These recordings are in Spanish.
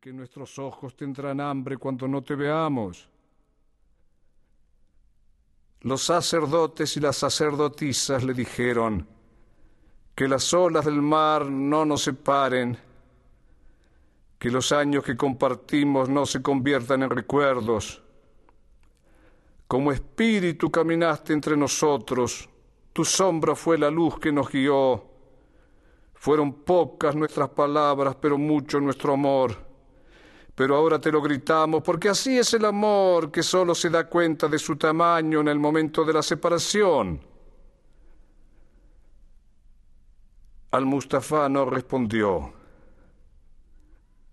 que nuestros ojos tendrán hambre cuando no te veamos. Los sacerdotes y las sacerdotisas le dijeron, que las olas del mar no nos separen, que los años que compartimos no se conviertan en recuerdos. Como espíritu caminaste entre nosotros, tu sombra fue la luz que nos guió. Fueron pocas nuestras palabras, pero mucho nuestro amor. Pero ahora te lo gritamos, porque así es el amor que solo se da cuenta de su tamaño en el momento de la separación. Al Mustafa no respondió.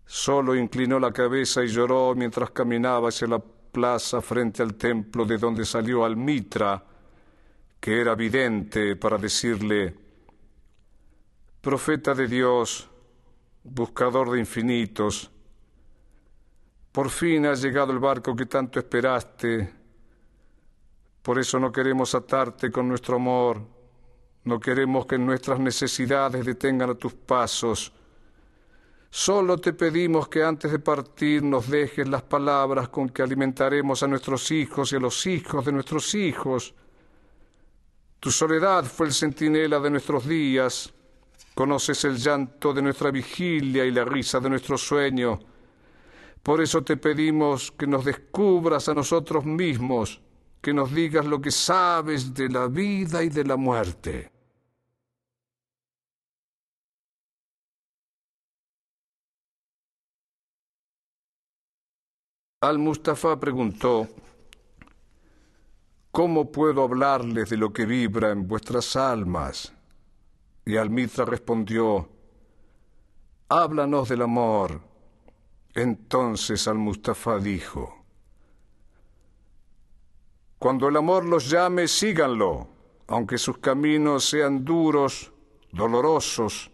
Solo inclinó la cabeza y lloró mientras caminaba hacia la plaza frente al templo de donde salió al Mitra, que era vidente para decirle, Profeta de Dios, buscador de infinitos, por fin ha llegado el barco que tanto esperaste, por eso no queremos atarte con nuestro amor, no queremos que nuestras necesidades detengan a tus pasos, Solo te pedimos que antes de partir nos dejes las palabras con que alimentaremos a nuestros hijos y a los hijos de nuestros hijos. Tu soledad fue el centinela de nuestros días. Conoces el llanto de nuestra vigilia y la risa de nuestro sueño. Por eso te pedimos que nos descubras a nosotros mismos, que nos digas lo que sabes de la vida y de la muerte. Al-Mustafa preguntó, ¿Cómo puedo hablarles de lo que vibra en vuestras almas? Y Al-Mitra respondió, Háblanos del amor. Entonces Al-Mustafa dijo, Cuando el amor los llame, síganlo, aunque sus caminos sean duros, dolorosos,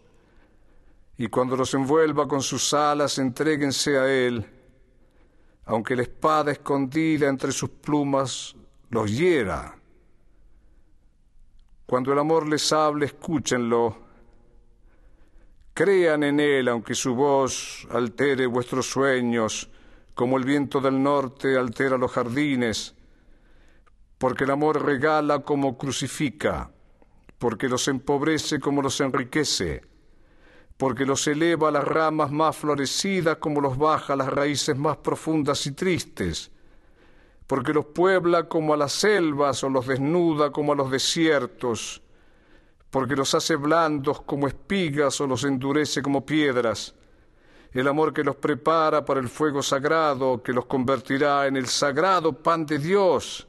y cuando los envuelva con sus alas, entréguense a él aunque la espada escondida entre sus plumas los hiera. Cuando el amor les hable, escúchenlo. Crean en él, aunque su voz altere vuestros sueños, como el viento del norte altera los jardines, porque el amor regala como crucifica, porque los empobrece como los enriquece porque los eleva a las ramas más florecidas como los baja a las raíces más profundas y tristes, porque los puebla como a las selvas o los desnuda como a los desiertos, porque los hace blandos como espigas o los endurece como piedras, el amor que los prepara para el fuego sagrado, que los convertirá en el sagrado pan de Dios.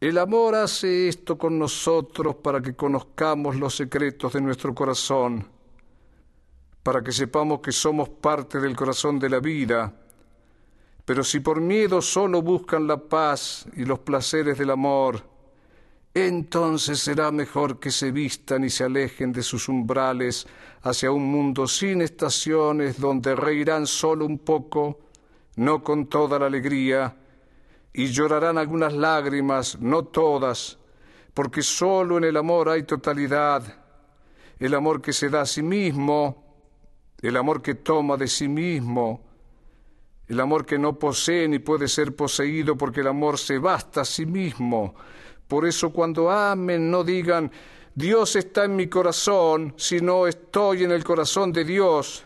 El amor hace esto con nosotros para que conozcamos los secretos de nuestro corazón para que sepamos que somos parte del corazón de la vida, pero si por miedo solo buscan la paz y los placeres del amor, entonces será mejor que se vistan y se alejen de sus umbrales hacia un mundo sin estaciones donde reirán solo un poco, no con toda la alegría, y llorarán algunas lágrimas, no todas, porque solo en el amor hay totalidad, el amor que se da a sí mismo, el amor que toma de sí mismo, el amor que no posee ni puede ser poseído porque el amor se basta a sí mismo. Por eso cuando amen no digan Dios está en mi corazón, sino estoy en el corazón de Dios.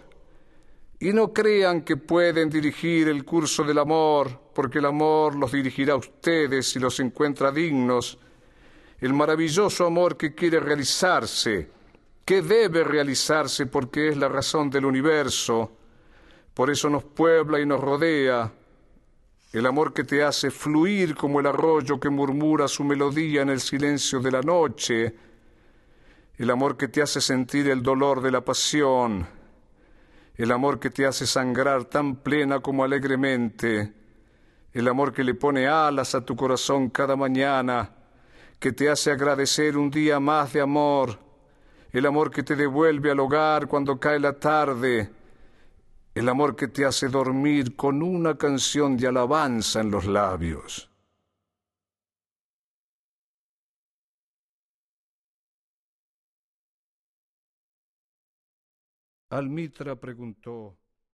Y no crean que pueden dirigir el curso del amor, porque el amor los dirigirá a ustedes si los encuentra dignos. El maravilloso amor que quiere realizarse que debe realizarse porque es la razón del universo, por eso nos puebla y nos rodea, el amor que te hace fluir como el arroyo que murmura su melodía en el silencio de la noche, el amor que te hace sentir el dolor de la pasión, el amor que te hace sangrar tan plena como alegremente, el amor que le pone alas a tu corazón cada mañana, que te hace agradecer un día más de amor, el amor que te devuelve al hogar cuando cae la tarde, el amor que te hace dormir con una canción de alabanza en los labios. Almitra preguntó,